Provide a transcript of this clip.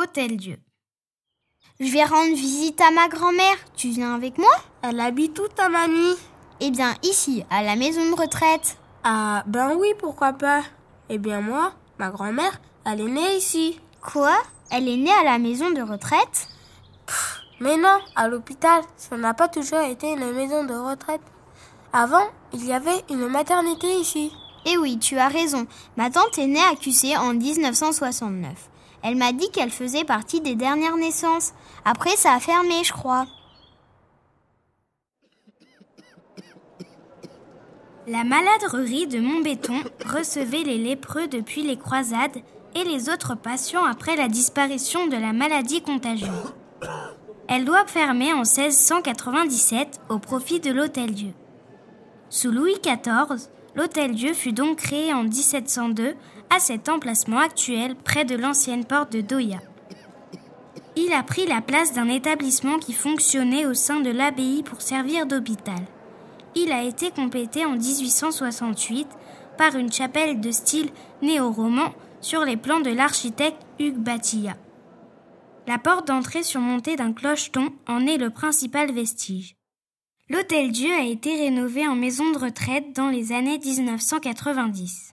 Hôtel Dieu. Je vais rendre visite à ma grand-mère. Tu viens avec moi? Elle habite où ta mamie? Eh bien, ici, à la maison de retraite. Ah, ben oui, pourquoi pas. Eh bien, moi, ma grand-mère, elle est née ici. Quoi? Elle est née à la maison de retraite? Mais non, à l'hôpital, ça n'a pas toujours été une maison de retraite. Avant, il y avait une maternité ici. Eh oui, tu as raison. Ma tante est née à QC en 1969. Elle m'a dit qu'elle faisait partie des dernières naissances. Après, ça a fermé, je crois. La maladrerie de Montbéton recevait les lépreux depuis les croisades et les autres patients après la disparition de la maladie contagieuse. Elle doit fermer en 1697 au profit de l'Hôtel-Dieu. Sous Louis XIV, l'Hôtel-Dieu fut donc créé en 1702 à cet emplacement actuel près de l'ancienne porte de Doya. Il a pris la place d'un établissement qui fonctionnait au sein de l'abbaye pour servir d'hôpital. Il a été complété en 1868 par une chapelle de style néo-roman sur les plans de l'architecte Hugues Batilla. La porte d'entrée surmontée d'un clocheton en est le principal vestige. L'Hôtel Dieu a été rénové en maison de retraite dans les années 1990.